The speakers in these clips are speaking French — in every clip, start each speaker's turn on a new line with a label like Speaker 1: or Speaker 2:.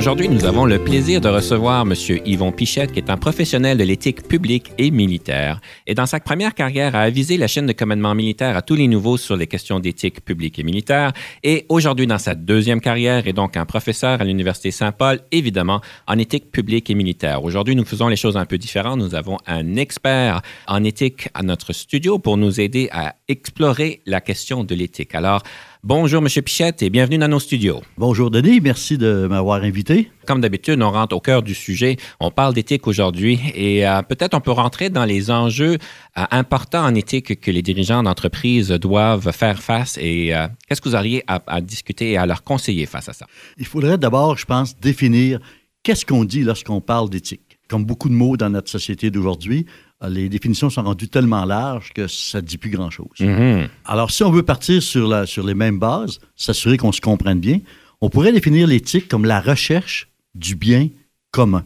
Speaker 1: Aujourd'hui, nous avons le plaisir de recevoir M. Yvon Pichette, qui est un professionnel de l'éthique publique et militaire. Et dans sa première carrière, a avisé la chaîne de commandement militaire à tous les nouveaux sur les questions d'éthique publique et militaire. Et aujourd'hui, dans sa deuxième carrière, est donc un professeur à l'Université Saint-Paul, évidemment, en éthique publique et militaire. Aujourd'hui, nous faisons les choses un peu différentes. Nous avons un expert en éthique à notre studio pour nous aider à explorer la question de l'éthique. Alors, Bonjour, M. Pichette, et bienvenue dans nos studios.
Speaker 2: Bonjour, Denis. Merci de m'avoir invité.
Speaker 1: Comme d'habitude, on rentre au cœur du sujet. On parle d'éthique aujourd'hui et euh, peut-être on peut rentrer dans les enjeux euh, importants en éthique que les dirigeants d'entreprise doivent faire face et euh, qu'est-ce que vous auriez à, à discuter et à leur conseiller face à ça?
Speaker 2: Il faudrait d'abord, je pense, définir qu'est-ce qu'on dit lorsqu'on parle d'éthique. Comme beaucoup de mots dans notre société d'aujourd'hui, les définitions sont rendues tellement larges que ça ne dit plus grand-chose.
Speaker 1: Mhm.
Speaker 2: Alors, si on veut partir sur, la, sur les mêmes bases, s'assurer qu'on se comprenne bien, on pourrait définir l'éthique comme la recherche du bien commun.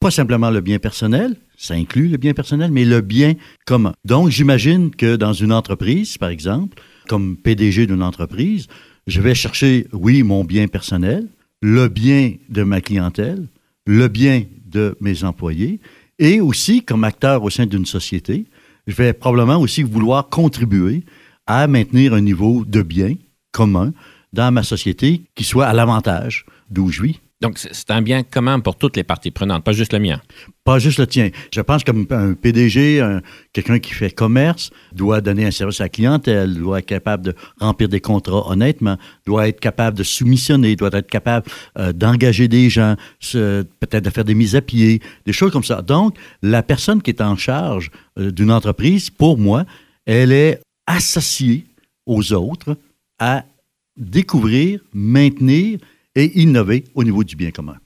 Speaker 2: Pas simplement le bien personnel, ça inclut le bien personnel, mais le bien commun. Donc, j'imagine que dans une entreprise, par exemple, comme PDG d'une entreprise, je vais chercher, oui, mon bien personnel, le bien de ma clientèle, le bien de mes employés, et aussi, comme acteur au sein d'une société, je vais probablement aussi vouloir contribuer à maintenir un niveau de bien commun dans ma société qui soit à l'avantage d'où je vis.
Speaker 1: Donc, c'est un bien commun pour toutes les parties prenantes, pas juste le mien.
Speaker 2: Pas juste le tien. Je pense qu'un un PDG, quelqu'un qui fait commerce, doit donner un service à la clientèle, doit être capable de remplir des contrats honnêtement, doit être capable de soumissionner, doit être capable euh, d'engager des gens, peut-être de faire des mises à pied, des choses comme ça. Donc, la personne qui est en charge euh, d'une entreprise, pour moi, elle est associée aux autres à découvrir, maintenir et innover au niveau du bien commun.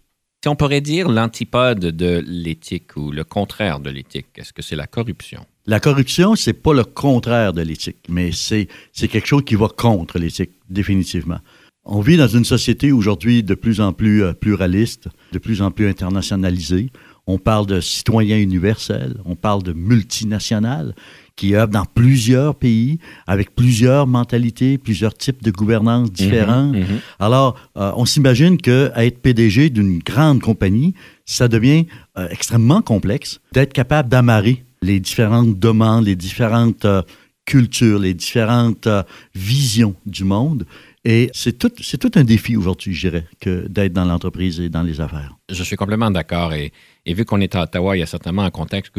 Speaker 1: Si on pourrait dire l'antipode de l'éthique ou le contraire de l'éthique, est-ce que c'est la corruption?
Speaker 2: La corruption, c'est pas le contraire de l'éthique, mais c'est quelque chose qui va contre l'éthique, définitivement. On vit dans une société aujourd'hui de plus en plus euh, pluraliste, de plus en plus internationalisée. On parle de citoyens universels, on parle de multinationales qui œuvrent dans plusieurs pays, avec plusieurs mentalités, plusieurs types de gouvernance différents.
Speaker 1: Mhm, mhm.
Speaker 2: Alors, euh, on s'imagine qu'être PDG d'une grande compagnie, ça devient euh, extrêmement complexe d'être capable d'amarrer les différentes demandes, les différentes euh, cultures, les différentes visions du monde. Et c'est tout, c'est tout un défi aujourd'hui, je dirais, que d'être dans l'entreprise et dans les affaires.
Speaker 1: Je suis complètement d'accord. Et et vu qu'on est à Ottawa, il y a certainement un contexte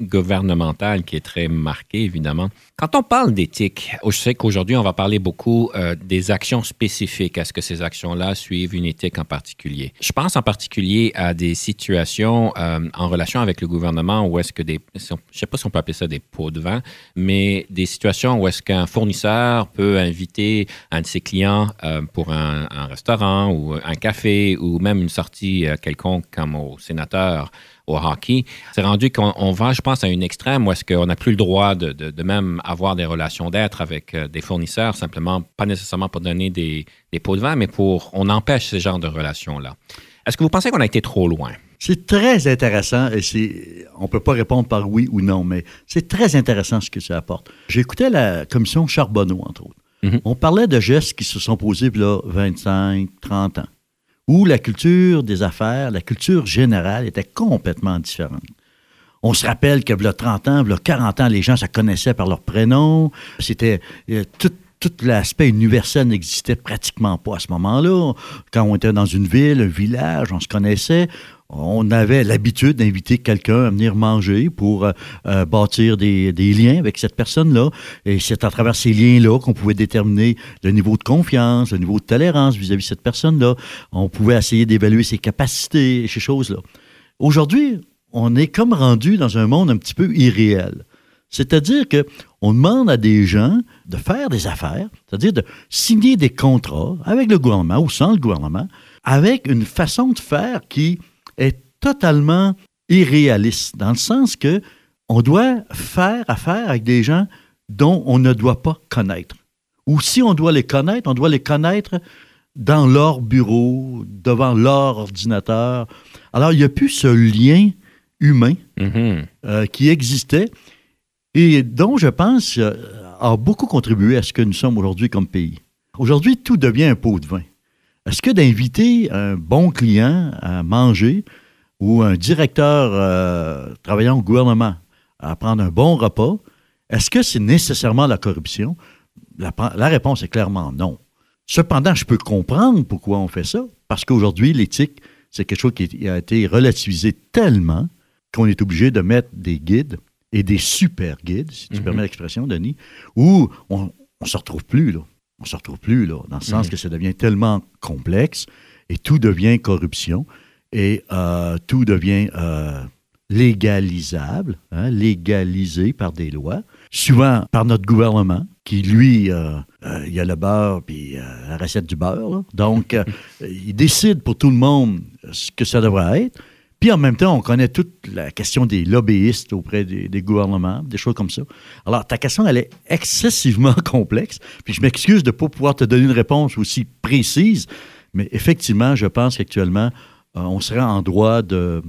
Speaker 1: gouvernemental qui est très marqué, évidemment. Quand on parle d'éthique, je sais qu'aujourd'hui, on va parler beaucoup euh, des actions spécifiques. Est-ce que ces actions-là suivent une éthique en particulier? Je pense en particulier à des situations euh, en relation avec le gouvernement où est-ce que des, je ne sais pas si on peut appeler ça des pots de vin, mais des situations où est-ce qu'un fournisseur peut inviter un de ses clients euh, pour un, un, restaurant ou un café ou même une sortie quelconque comme au sénateur au hockey. C'est rendu qu'on va, je pense, à une extrême où est-ce qu'on n'a plus le droit de, même avoir des relations d'être avec euh, des fournisseurs, simplement, pas nécessairement pour donner des, pots de vin, mais pour, on empêche ce genre de relations-là. Est-ce que vous pensez qu'on a été trop loin?
Speaker 2: C'est très intéressant et c'est, on ne peut pas répondre par oui ou non, mais c'est très intéressant ce que ça apporte. J'écoutais la commission Charbonneau, entre autres.
Speaker 1: Mm-hmm.
Speaker 2: On parlait de gestes qui se sont posés là 25, 30 ans où la culture des affaires, la culture générale était complètement différente. On se rappelle que, a 30 ans, a 40 ans, les gens se connaissaient par leur prénom. C'était euh, tout l'aspect universel n'existait pratiquement pas à ce moment-là. Quand on était dans une ville, un village, on se connaissait on avait l'habitude d'inviter quelqu'un à venir manger pour euh, euh, bâtir des, liens avec cette personne-là. Et c'est à travers ces liens-là qu'on pouvait déterminer le niveau de confiance, le niveau de tolérance vis-à-vis de cette personne-là. On pouvait essayer d'évaluer ses capacités, ces choses-là. Aujourd'hui, on est comme rendu dans un monde un petit peu irréel. C'est-à-dire qu'on demande à des gens de faire des affaires, c'est-à-dire de signer des contrats avec le gouvernement ou sans le gouvernement, avec une façon de faire qui est totalement irréaliste, dans le sens que on doit faire affaire avec des gens dont on ne doit pas connaître. Ou si on doit les connaître, on doit les connaître dans leur bureau, devant leur ordinateur. Alors, il n'y a plus ce lien humain
Speaker 1: Mhm.
Speaker 2: euh, qui existait et dont, je pense, euh, a beaucoup contribué à ce que nous sommes aujourd'hui comme pays. Aujourd'hui, tout devient un pot de vin. Est-ce que d'inviter un bon client à manger ou un directeur euh, travaillant au gouvernement à prendre un bon repas, est-ce que c'est nécessairement la corruption? La, la réponse est clairement non. Cependant, je peux comprendre pourquoi on fait ça, parce qu'aujourd'hui, l'éthique, c'est quelque chose qui a été relativisé tellement qu'on est obligé de mettre des guides et des super guides, si tu
Speaker 1: Mhm.
Speaker 2: permets l'expression, Denis, où on ne se retrouve plus, là. On se retrouve plus, là, dans le sens
Speaker 1: Mhm.
Speaker 2: que ça devient tellement complexe et tout devient corruption et euh, tout devient euh, légalisable, hein, légalisé par des lois, souvent par notre gouvernement, qui, lui, euh, euh, il y a le beurre puis la recette du beurre. là. Donc, il décide pour tout le monde ce que ça devrait être. Puis en même temps, on connaît toute la question des lobbyistes auprès des, gouvernements, des choses comme ça. Alors, ta question, elle est excessivement complexe. Puis je m'excuse de ne pas pouvoir te donner une réponse aussi précise, mais effectivement, je pense qu'actuellement, euh, on serait en droit de,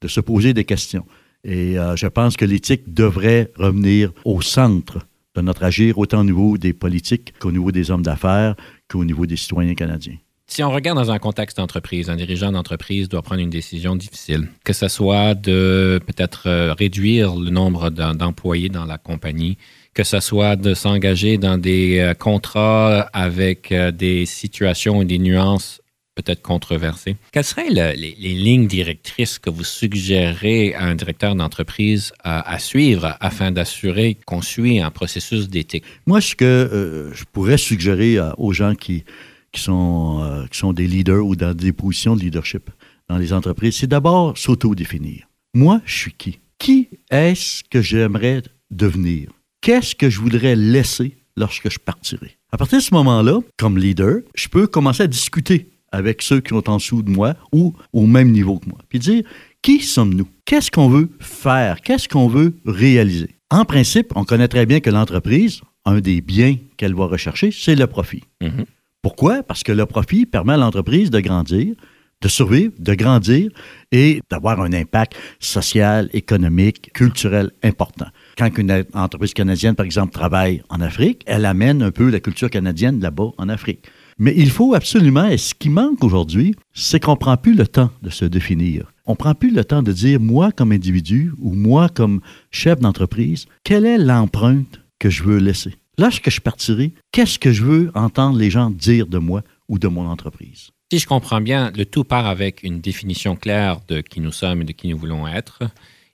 Speaker 2: de se poser des questions. Et euh, je pense que l'éthique devrait revenir au centre de notre agir, autant au niveau des politiques qu'au niveau des hommes d'affaires, qu'au niveau des citoyens canadiens.
Speaker 1: Si on regarde dans un contexte d'entreprise, un dirigeant d'entreprise doit prendre une décision difficile, que ce soit de peut-être euh, réduire le nombre d'em- d'employés dans la compagnie, que ce soit de s'engager dans des euh, contrats avec euh, des situations et des nuances peut-être controversées. Quelles seraient le- les, lignes directrices que vous suggérez à un directeur d'entreprise à, suivre afin d'assurer qu'on suit un processus d'éthique?
Speaker 2: Moi, ce que je pourrais suggérer aux gens qui, qui, sont, euh, qui sont des leaders ou dans des positions de leadership dans les entreprises, c'est d'abord s'auto-définir. Moi, je suis qui? Qui est-ce que j'aimerais devenir? Qu'est-ce que je voudrais laisser lorsque je partirai? À partir de ce moment-là, comme leader, je peux commencer à discuter avec ceux qui sont en dessous de moi ou au même niveau que moi. Puis dire, qui sommes-nous? Qu'est-ce qu'on veut faire? Qu'est-ce qu'on veut réaliser? En principe, on connaît très bien que l'entreprise, un des biens qu'elle va rechercher, c'est le profit.
Speaker 1: Mhm.
Speaker 2: Pourquoi? Parce que le profit permet à l'entreprise de grandir, de survivre, de grandir et d'avoir un impact social, économique, culturel important. Quand une entreprise canadienne, par exemple, travaille en Afrique, elle amène un peu la culture canadienne là-bas en Afrique. Mais il faut absolument, et ce qui manque aujourd'hui, c'est qu'on ne prend plus le temps de se définir. On ne prend plus le temps de dire, moi comme individu ou moi comme chef d'entreprise, quelle est l'empreinte que je veux laisser? Lorsque je partirai, qu'est-ce que je veux entendre les gens dire de moi ou de mon entreprise?
Speaker 1: Si je comprends bien, le tout part avec une définition claire de qui nous sommes et de qui nous voulons être,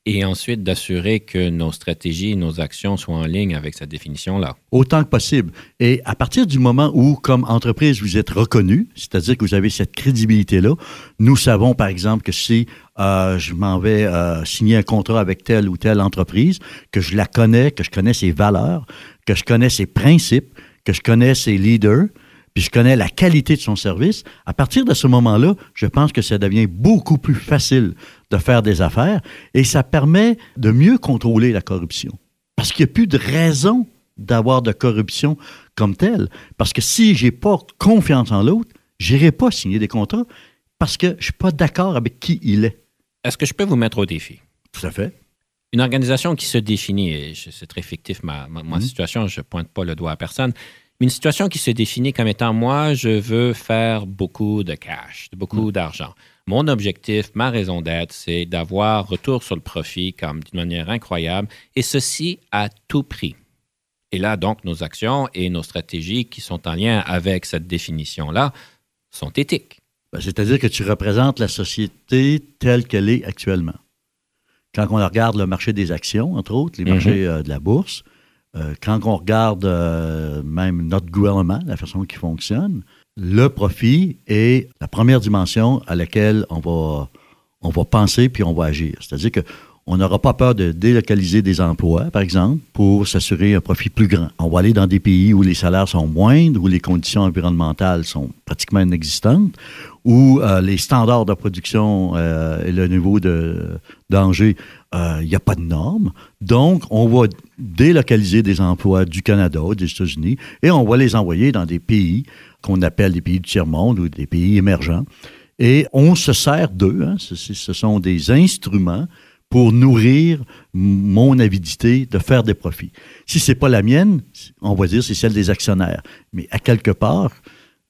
Speaker 1: et ensuite d'assurer que nos stratégies et nos actions soient en ligne avec cette définition-là.
Speaker 2: Autant que possible. Et à partir du moment où, comme entreprise, vous êtes reconnu, c'est-à-dire que vous avez cette crédibilité-là, nous savons, par exemple, que si euh, je m'en vais euh, signer un contrat avec telle ou telle entreprise, que je la connais, que je connais ses valeurs, que je connais ses principes, que je connais ses leaders, puis je connais la qualité de son service, à partir de ce moment-là, je pense que ça devient beaucoup plus facile de faire des affaires et ça permet de mieux contrôler la corruption. Parce qu'il n'y a plus de raison d'avoir de corruption comme telle. Parce que si je n'ai pas confiance en l'autre, je n'irai pas signer des contrats parce que je ne suis pas d'accord avec qui il est.
Speaker 1: Est-ce que je peux vous mettre au défi?
Speaker 2: Tout à fait.
Speaker 1: Une organisation qui se définit, et c'est très fictif ma, ma- ma
Speaker 2: Mhm.
Speaker 1: situation, je ne pointe pas le doigt à personne, mais une situation qui se définit comme étant moi, je veux faire beaucoup de cash, beaucoup d'argent. Mon objectif, ma raison d'être, c'est d'avoir retour sur le profit comme d'une manière incroyable, et ceci à tout prix. Et là, donc, nos actions et nos stratégies qui sont en lien avec cette définition-là sont éthiques.
Speaker 2: Ben, C'est-à-dire que tu représentes la société telle qu'elle est actuellement. Quand on regarde le marché des actions, entre autres, les
Speaker 1: Mhm.
Speaker 2: marchés euh, de la bourse, euh, quand on regarde euh, même notre gouvernement, la façon qu'il fonctionne, le profit est la première dimension à laquelle on va, on va penser puis on va agir. C'est-à-dire que On n'aura pas peur de délocaliser des emplois, par exemple, pour s'assurer un profit plus grand. On va aller dans des pays où les salaires sont moindres, où les conditions environnementales sont pratiquement inexistantes, où euh, les standards de production euh, et le niveau de danger, euh, il n'y a pas de normes. Donc, on va délocaliser des emplois du Canada, des États-Unis, et on va les envoyer dans des pays qu'on appelle des pays du tiers-monde ou des pays émergents. Et on se sert d'eux. Hein. Ce, ce sont des instruments pour nourrir mon avidité de faire des profits. Si c'est pas la mienne, on va dire c'est celle des actionnaires. Mais à quelque part,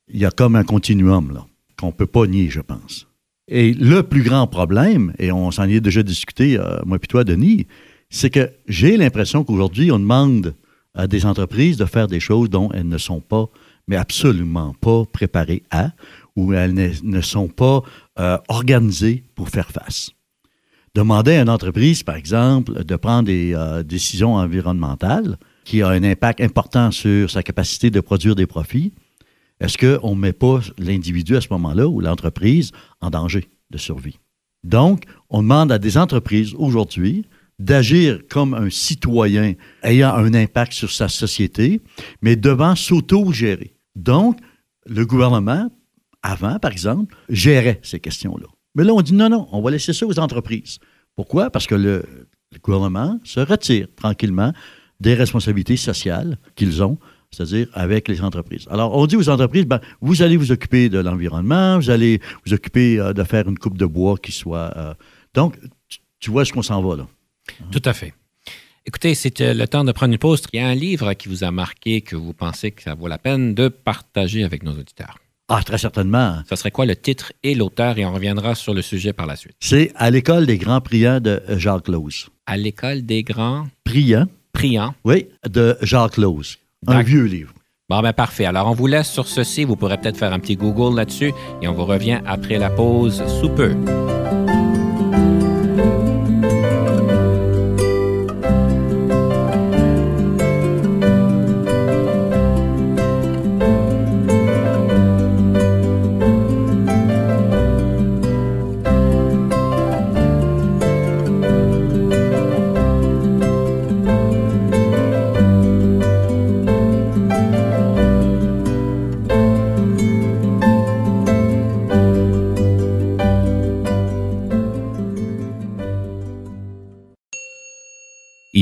Speaker 2: il y a comme un continuum là qu'on peut pas nier, je pense. Et le plus grand problème, et on s'en est déjà discuté, euh, moi et toi, Denis, c'est que j'ai l'impression qu'aujourd'hui, on demande à des entreprises de faire des choses dont elles ne sont pas, mais absolument pas préparées à, ou elles ne, sont pas euh, organisées pour faire face. Demander à une entreprise, par exemple, de prendre des euh, décisions environnementales qui ont un impact important sur sa capacité de produire des profits, est-ce qu'on ne met pas l'individu à ce moment-là ou l'entreprise en danger de survie? Donc, on demande à des entreprises aujourd'hui d'agir comme un citoyen ayant un impact sur sa société, mais devant s'auto-gérer. Donc, le gouvernement, avant, par exemple, gérait ces questions-là. Mais là, on dit non, non, on va laisser ça aux entreprises. Pourquoi? Parce que le, gouvernement se retire tranquillement des responsabilités sociales qu'ils ont, c'est-à-dire avec les entreprises. Alors, on dit aux entreprises, ben, vous allez vous occuper de l'environnement, vous allez vous occuper euh, de faire une coupe de bois qui soit... Euh, donc, tu, vois ce qu'on s'en va là.
Speaker 1: Tout à fait. Écoutez, c'est euh, le temps de prendre une pause. Il y a un livre qui vous a marqué, que vous pensez que ça vaut la peine de partager avec nos auditeurs.
Speaker 2: Ah, très certainement.
Speaker 1: Ça serait quoi le titre et l'auteur? Et on reviendra sur le sujet par la suite.
Speaker 2: C'est À l'école des grands priants de Jacques Lose.
Speaker 1: À l'école des grands
Speaker 2: priants?
Speaker 1: Priants.
Speaker 2: Oui, de Jacques Lose. Un vieux livre.
Speaker 1: Bon, ben parfait. Alors, on vous laisse sur ceci. Vous pourrez peut-être faire un petit Google là-dessus et on vous revient après la pause sous peu.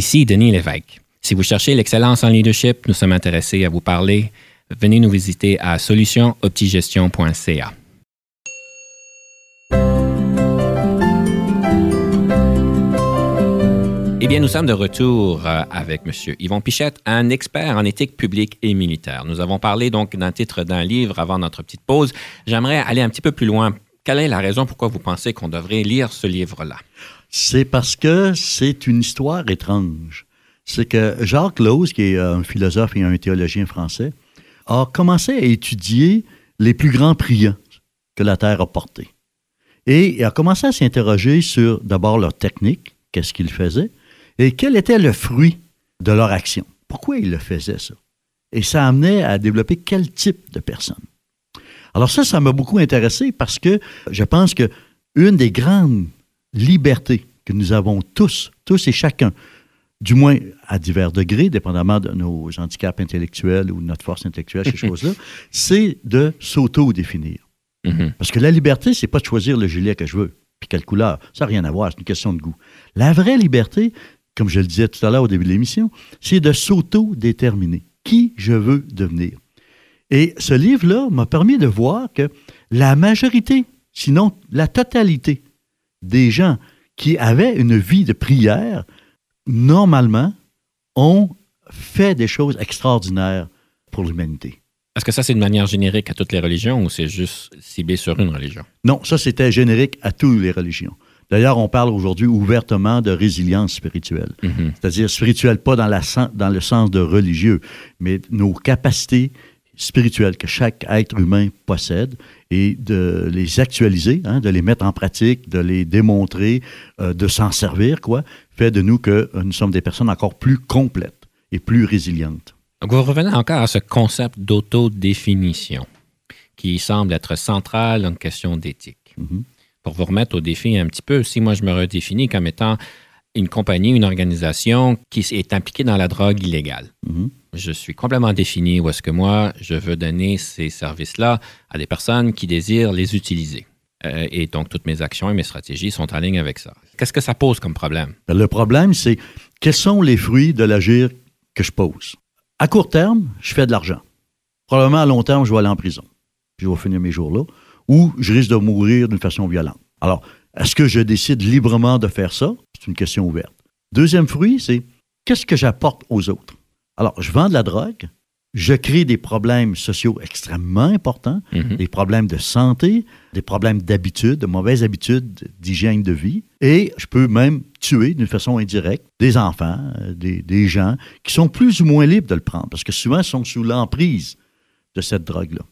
Speaker 1: Ici Denis Lévesque. Si vous cherchez l'excellence en leadership, nous sommes intéressés à vous parler. Venez nous visiter à solutionoptigestion.ca. Eh bien, nous sommes de retour euh, avec M. Yvon Pichette, un expert en éthique publique et militaire. Nous avons parlé donc d'un titre d'un livre avant notre petite pause. J'aimerais aller un petit peu plus loin. Quelle est la raison pourquoi vous pensez qu'on devrait lire ce livre-là?
Speaker 2: C'est parce que c'est une histoire étrange. C'est que Jacques Lose, qui est un philosophe et un théologien français, a commencé à étudier les plus grands priants que la Terre a portés. Et il a commencé à s'interroger sur d'abord leur technique, qu'est-ce qu'ils faisaient, et quel était le fruit de leur action. Pourquoi ils le faisaient, ça? Et ça amenait à développer quel type de personne. Alors ça, ça m'a beaucoup intéressé parce que je pense que une des grandes liberté que nous avons tous, tous et chacun, du moins à divers degrés, dépendamment de nos handicaps intellectuels ou de notre force intellectuelle, ces choses-là, c'est de s'auto-définir. Mm-hmm. Parce que la liberté, c'est pas de choisir le gilet que je veux, puis quelle couleur. Ça n'a rien à voir, c'est une question de goût. La vraie liberté, comme je le disais tout à l'heure au début de l'émission, c'est de s'auto-déterminer qui je veux devenir. Et ce livre-là m'a permis de voir que la majorité, sinon la totalité des gens qui avaient une vie de prière, normalement, ont fait des choses extraordinaires pour l'humanité.
Speaker 1: Est-ce que ça, c'est de manière générique à toutes les religions ou c'est juste ciblé sur une religion?
Speaker 2: Non, ça, c'était générique à toutes les religions. D'ailleurs, on parle aujourd'hui ouvertement de résilience spirituelle. Mm-hmm. C'est-à-dire spirituelle, pas dans, la, dans le sens de religieux, mais nos capacités spirituelles que chaque être humain possède et de les actualiser, hein, de les mettre en pratique, de les démontrer, euh, de s'en servir, quoi, fait de nous que euh, nous sommes des personnes encore plus complètes et plus résilientes.
Speaker 1: Donc, vous revenez encore à ce concept d'autodéfinition qui semble être central une question d'éthique. Mm-hmm. Pour vous remettre au défi un petit peu, si moi je me redéfinis comme étant une compagnie, une organisation qui est impliquée dans la drogue illégale.
Speaker 2: Mhm.
Speaker 1: Je suis complètement défini où est-ce que moi, je veux donner ces services-là à des personnes qui désirent les utiliser. Euh, et donc, toutes mes actions et mes stratégies sont en ligne avec ça. Qu'est-ce que ça pose comme problème?
Speaker 2: Le problème, c'est quels sont les fruits de l'agir que je pose? À court terme, je fais de l'argent. Probablement à long terme, je vais aller en prison. Je vais finir mes jours là. Ou je risque de mourir d'une façon violente. Alors, est-ce que je décide librement de faire ça? C'est une question ouverte. Deuxième fruit, c'est qu'est-ce que j'apporte aux autres? Alors, je vends de la drogue, je crée des problèmes sociaux extrêmement importants,
Speaker 1: Mhm.
Speaker 2: des problèmes de santé, des problèmes d'habitude, de mauvaises habitudes d'hygiène de vie, et je peux même tuer d'une façon indirecte des enfants, euh, des, des gens qui sont plus ou moins libres de le prendre, parce que souvent ils sont sous l'emprise de cette drogue-là.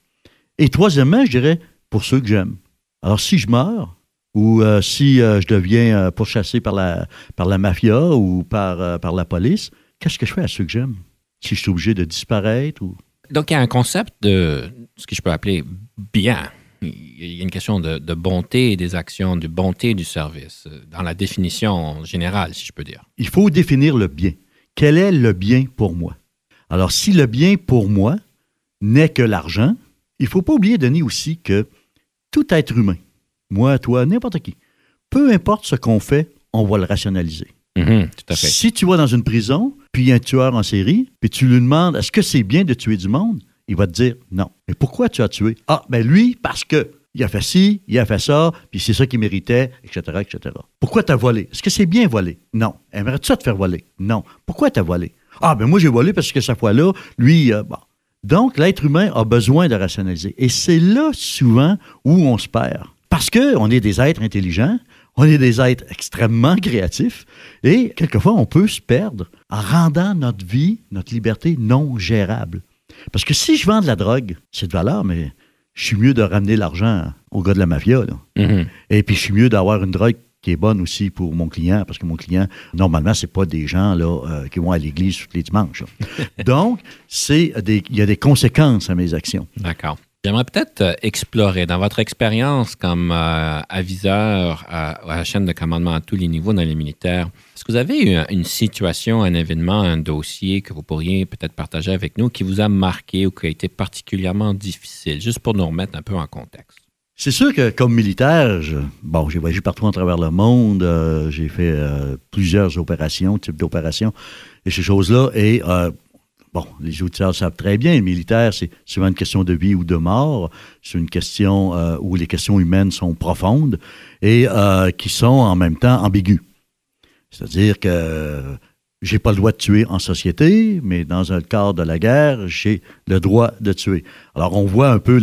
Speaker 2: Et troisièmement, je dirais, pour ceux que j'aime. Alors, si je meurs, ou euh, si euh, je deviens euh, pourchassé par la, par la mafia ou par, par la police, qu'est-ce que je fais à ceux que j'aime? Si je suis obligé de disparaître ou...
Speaker 1: Donc, il y a un concept de ce que je peux appeler bien. Il y a une question de, de bonté des actions, de bonté du service, dans la définition générale, si je peux dire.
Speaker 2: il faut définir le bien. Quel est le bien pour moi? Alors, si le bien pour moi n'est que l'argent, il ne faut pas oublier, Denis, aussi que tout être humain, moi, toi, n'importe qui, peu importe ce qu'on fait, on va le rationaliser.
Speaker 1: Mhm, tout à fait.
Speaker 2: Si tu vas dans une prison, puis il y a un tueur en série, puis tu lui demandes est-ce que c'est bien de tuer du monde, il va te dire non. Mais pourquoi tu as tué? Ah, ben lui, parce que il a fait ci, il a fait ça, puis c'est ça qu'il méritait, etc., etc. Pourquoi tu as volé? Est-ce que c'est bien volé? Non. Aimerais-tu ça te faire voler? Non. Pourquoi tu as volé? Ah, ben moi j'ai volé parce que cette fois-là, lui, euh, bon. Donc, l'être humain a besoin de rationaliser. Et c'est là, souvent, où on se perd. Parce qu'on est des êtres intelligents, on est des êtres extrêmement créatifs, et quelquefois, on peut se perdre en rendant notre vie, notre liberté non gérable. Parce que si je vends de la drogue, c'est de valeur, mais je suis mieux de ramener l'argent au gars de la mafia. là.
Speaker 1: Mhm.
Speaker 2: Et puis, je suis mieux d'avoir une drogue qui est bonne aussi pour mon client, parce que mon client, normalement, c'est pas des gens là, euh, qui vont à l'église tous les dimanches. Donc, c'est il y a des conséquences à mes actions.
Speaker 1: D'accord. J'aimerais peut-être euh, explorer, dans votre expérience comme euh, aviseur à, la chaîne de commandement à tous les niveaux dans les militaires, est-ce que vous avez eu un- une situation, un événement, un dossier que vous pourriez peut-être partager avec nous qui vous a marqué ou qui a été particulièrement difficile, juste pour nous remettre un peu en contexte?
Speaker 2: C'est sûr que comme militaire, bon, j'ai voyagé partout à travers le monde, euh, j'ai fait plusieurs opérations, types d'opérations et ces choses-là. Et bon, les auditeurs savent très bien, le militaire, c'est souvent une question de vie ou de mort. C'est une question euh, où les questions humaines sont profondes et euh, qui sont en même temps ambiguës. C'est-à-dire que euh, j'ai pas le droit de tuer en société, mais dans un cadre de la guerre, j'ai le droit de tuer. Alors, on voit un peu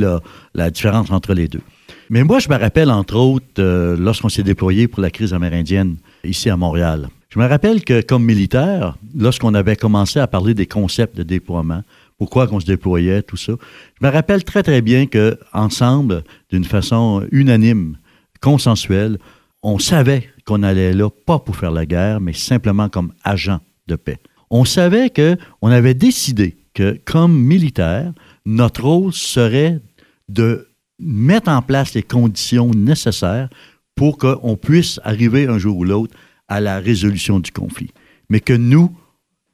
Speaker 2: la, différence entre les deux. Mais moi, je me rappelle, entre autres, lorsqu'on s'est déployé pour la crise amérindienne ici à Montréal. Je me rappelle que, comme militaire, lorsqu'on avait commencé à parler des concepts de déploiement, pourquoi qu'on se déployait, tout ça, je me rappelle très, très bien que ensemble, d'une façon unanime, consensuelle, on savait qu'on allait là, pas pour faire la guerre, mais simplement comme agent de paix. On savait que on avait décidé que, comme militaire, notre rôle serait de mettre en place les conditions nécessaires pour qu'on puisse arriver un jour ou l'autre à la résolution du conflit. Mais que nous,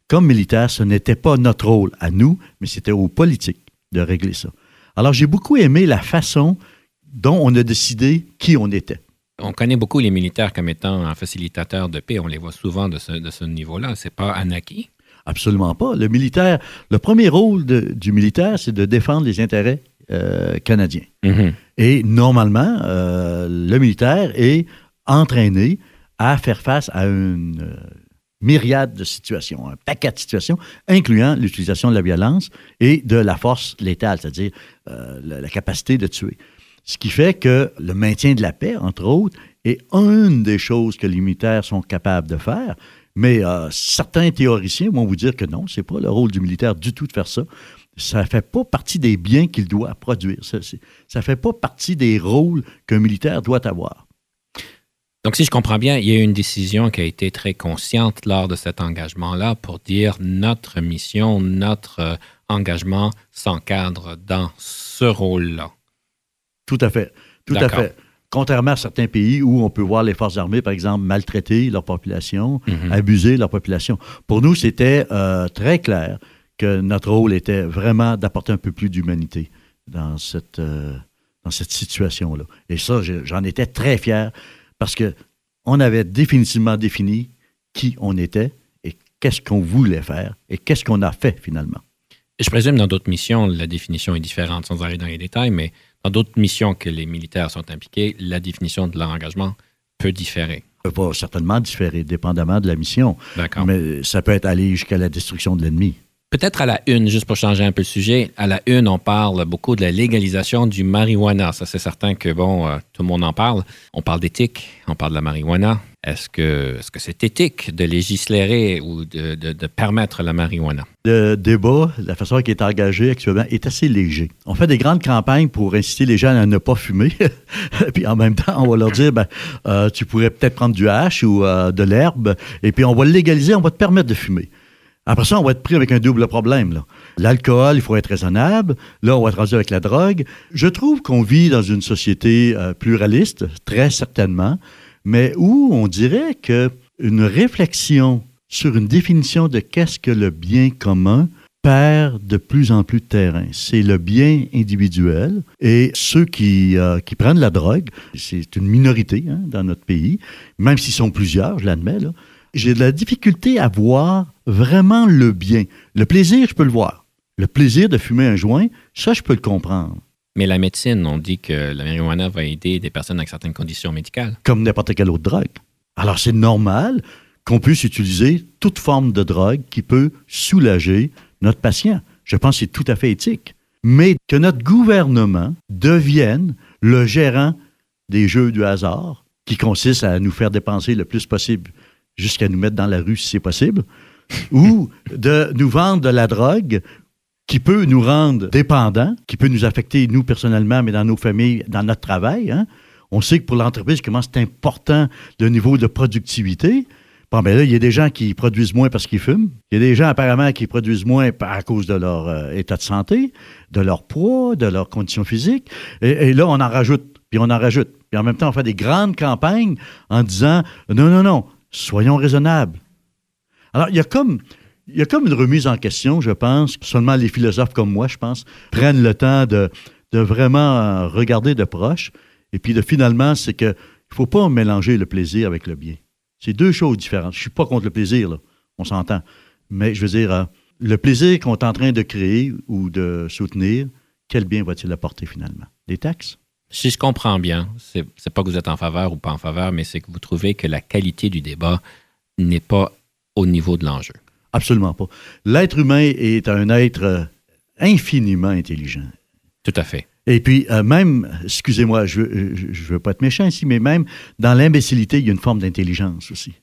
Speaker 2: comme militaires, ce n'était pas notre rôle à nous, mais c'était aux politiques de régler ça. Alors j'ai beaucoup aimé la façon dont on a décidé qui on était.
Speaker 1: On connaît beaucoup les militaires comme étant un facilitateur de paix. On les voit souvent de ce, de ce niveau-là. C'est pas anaki.
Speaker 2: Absolument pas. Le militaire, le premier rôle de- du militaire, c'est de défendre les intérêts euh, canadiens.
Speaker 1: Mhm.
Speaker 2: Et normalement, euh, le militaire est entraîné à faire face à une euh, myriade de situations, un paquet de situations, incluant l'utilisation de la violence et de la force létale, c'est-à-dire euh, la, capacité de tuer. Ce qui fait que le maintien de la paix, entre autres, est une des choses que les militaires sont capables de faire. Mais euh, certains théoriciens vont vous dire que non, c'est pas le rôle du militaire du tout de faire ça. Ça fait pas partie des biens qu'il doit produire. Ça, ça fait pas partie des rôles qu'un militaire doit avoir.
Speaker 1: Donc, si je comprends bien, il y a eu une décision qui a été très consciente lors de cet engagement-là pour dire notre mission, notre euh, engagement s'encadre dans ce rôle-là.
Speaker 2: Tout à fait. Tout à fait. Contrairement à certains pays où on peut voir les forces armées, par exemple, maltraiter leur population,
Speaker 1: Mhm.
Speaker 2: abuser leur population. Pour nous, c'était euh, très clair que notre rôle était vraiment d'apporter un peu plus d'humanité dans cette, euh, dans cette situation-là. Et ça, je- j'en étais très fier parce que on avait définitivement défini qui on était et qu'est-ce qu'on voulait faire et qu'est-ce qu'on a fait finalement.
Speaker 1: Je présume dans d'autres missions, la définition est différente sans aller dans les détails, mais dans d'autres missions que les militaires sont impliqués, la définition de leur engagement peut différer.
Speaker 2: Ça peut certainement différer, dépendamment de la mission,
Speaker 1: D'accord.
Speaker 2: mais ça peut être aller jusqu'à la destruction de l'ennemi.
Speaker 1: Peut-être à la une, juste pour changer un peu le sujet, à la une, on parle beaucoup de la légalisation du marijuana. Ça, c'est certain que, bon, euh, tout le monde en parle. On parle d'éthique, on parle de la marijuana. Est-ce que est-ce que c'est éthique de législérer ou de, de- permettre la marijuana?
Speaker 2: Le débat, la façon qui est engagé actuellement, est assez léger. On fait des grandes campagnes pour inciter les gens à ne pas fumer. puis en même temps, on va leur dire, ben, euh, tu pourrais peut-être prendre du hache ou euh, de l'herbe, et puis on va le légaliser, on va te permettre de fumer. Après ça, on va être pris avec un double problème. L'alcool, il faut être raisonnable. Là, on va être rendu avec la drogue. Je trouve qu'on vit dans une société euh, pluraliste, très certainement, mais où on dirait que une réflexion sur une définition de qu'est-ce que le bien commun perd de plus en plus de terrain. C'est le bien individuel et ceux qui, euh, qui prennent la drogue, c'est une minorité hein, dans notre pays, même s'ils sont plusieurs, je l'admets, là, j'ai de la difficulté à voir vraiment le bien. Le plaisir, je peux le voir. Le plaisir de fumer un joint, ça, je peux le comprendre.
Speaker 1: Mais la médecine, on dit que la marijuana va aider des personnes avec certaines conditions médicales.
Speaker 2: comme n'importe quelle autre drogue. Alors, c'est normal qu'on puisse utiliser toute forme de drogue qui peut soulager notre patient. Je pense que c'est tout à fait éthique. Mais que notre gouvernement devienne le gérant des jeux du hasard, qui consiste à nous faire dépenser le plus possible jusqu'à nous mettre dans la rue si c'est possible, ou de nous vendre de la drogue qui peut nous rendre dépendants, qui peut nous affecter, nous personnellement, mais dans nos familles, dans notre travail. hein. On sait que pour l'entreprise, comment c'est important le niveau de productivité. Bon, ben là, il y a des gens qui produisent moins parce qu'ils fument. Il y a des gens, apparemment, qui produisent moins à cause de leur euh, état de santé, de leur poids, de leurs conditions physiques. Et, et là, on en rajoute, puis on en rajoute. Puis en même temps, on fait des grandes campagnes en disant non, non, non, soyons raisonnables. Alors, il y a comme. Il y a comme une remise en question, je pense. Seulement les philosophes comme moi, je pense, prennent le temps de, de vraiment regarder de proche. Et puis, de, finalement, c'est que il faut pas mélanger le plaisir avec le bien. C'est deux choses différentes. Je suis pas contre le plaisir. On s'entend. Mais je veux dire, euh, le plaisir qu'on est en train de créer ou de soutenir, quel bien va-t-il apporter finalement? Des taxes?
Speaker 1: Si je comprends bien, c'est pas que vous êtes en faveur ou pas en faveur, mais c'est que vous trouvez que la qualité du débat n'est pas au niveau de l'enjeu.
Speaker 2: Absolument pas. L'être humain est un être euh, infiniment intelligent.
Speaker 1: Tout à fait.
Speaker 2: Et puis, euh, même, excusez-moi, je ne veux pas être méchant ici, mais même dans l'imbécilité, il y a une forme d'intelligence aussi.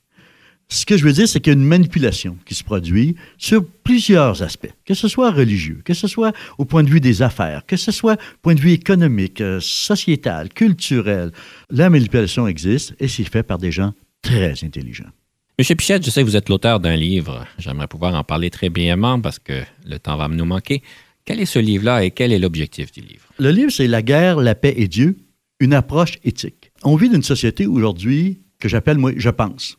Speaker 2: Ce que je veux dire, c'est qu'il y a une manipulation qui se produit sur plusieurs aspects, que ce soit religieux, que ce soit au point de vue des affaires, que ce soit au point de vue économique, euh, sociétal, culturel. La manipulation existe et c'est fait par des gens très intelligents.
Speaker 1: Monsieur Pichette, je sais que vous êtes l'auteur d'un livre. J'aimerais pouvoir en parler très brièvement parce que le temps va nous manquer. Quel est ce livre-là et quel est l'objectif du livre?
Speaker 2: Le livre, c'est La guerre, la paix et Dieu, une approche éthique. On vit dans une société aujourd'hui que j'appelle, moi, je pense.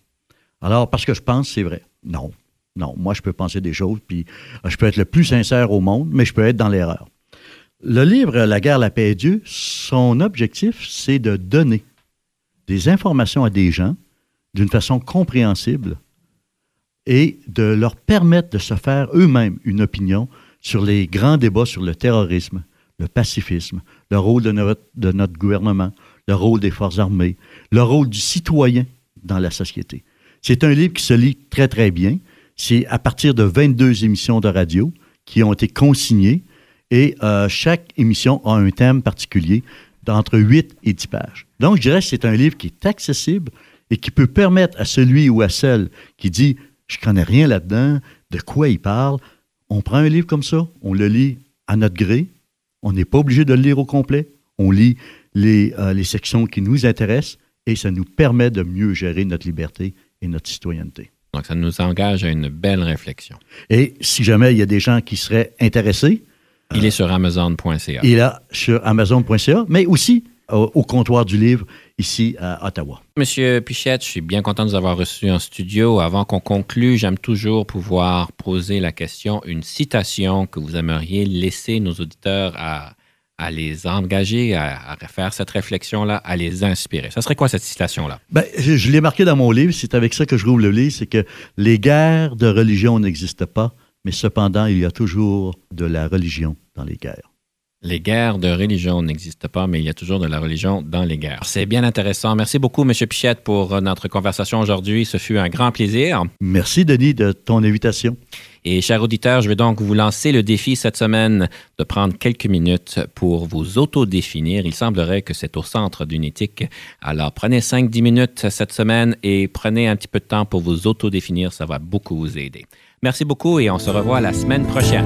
Speaker 2: Alors, parce que je pense, c'est vrai. Non. Non, moi, je peux penser des choses, puis euh, je peux être le plus sincère au monde, mais je peux être dans l'erreur. Le livre La guerre, la paix et Dieu, son objectif, c'est de donner des informations à des gens d'une façon compréhensible et de leur permettre de se faire eux-mêmes une opinion sur les grands débats sur le terrorisme, le pacifisme, le rôle de notre, de notre gouvernement, le rôle des forces armées, le rôle du citoyen dans la société. C'est un livre qui se lit très, très bien. C'est à partir de 22 émissions de radio qui ont été consignées et euh, chaque émission a un thème particulier d'entre 8 et 10 pages. Donc, je dirais que c'est un livre qui est accessible et qui peut permettre à celui ou à celle qui dit Je connais rien là-dedans, de quoi il parle, on prend un livre comme ça, on le lit à notre gré, on n'est pas obligé de le lire au complet, on lit les, euh, les sections qui nous intéressent et ça nous permet de mieux gérer notre liberté et notre citoyenneté.
Speaker 1: Donc, ça nous engage à une belle réflexion.
Speaker 2: Et si jamais il y a des gens qui seraient intéressés,
Speaker 1: Il est sur Amazon.ca.
Speaker 2: il est sur Amazon.ca, mais aussi au, comptoir du livre ici à Ottawa.
Speaker 1: Monsieur Pichette, je suis bien content de vous avoir reçu en studio. Avant qu'on conclue, j'aime toujours pouvoir poser la question, une citation que vous aimeriez laisser nos auditeurs à, à les engager, à, faire cette réflexion-là, à les inspirer. Ça serait quoi cette citation-là?
Speaker 2: Ben, je, je l'ai marqué dans mon livre, c'est avec ça que je rouvre le livre, c'est que les guerres de religion n'existent pas, mais cependant, il y a toujours de la religion dans les guerres.
Speaker 1: Les guerres de religion n'existent pas, mais il y a toujours de la religion dans les guerres. C'est bien intéressant. Merci beaucoup, M. Pichette, pour notre conversation aujourd'hui. Ce fut un grand plaisir.
Speaker 2: Merci, Denis, de ton invitation.
Speaker 1: Et chers auditeurs, je vais donc vous lancer le défi cette semaine de prendre quelques minutes pour vous auto-définir. Il semblerait que c'est au centre d'une éthique. Alors prenez 5-10 minutes cette semaine et prenez un petit peu de temps pour vous auto-définir. Ça va beaucoup vous aider. Merci beaucoup et on se revoit la semaine prochaine.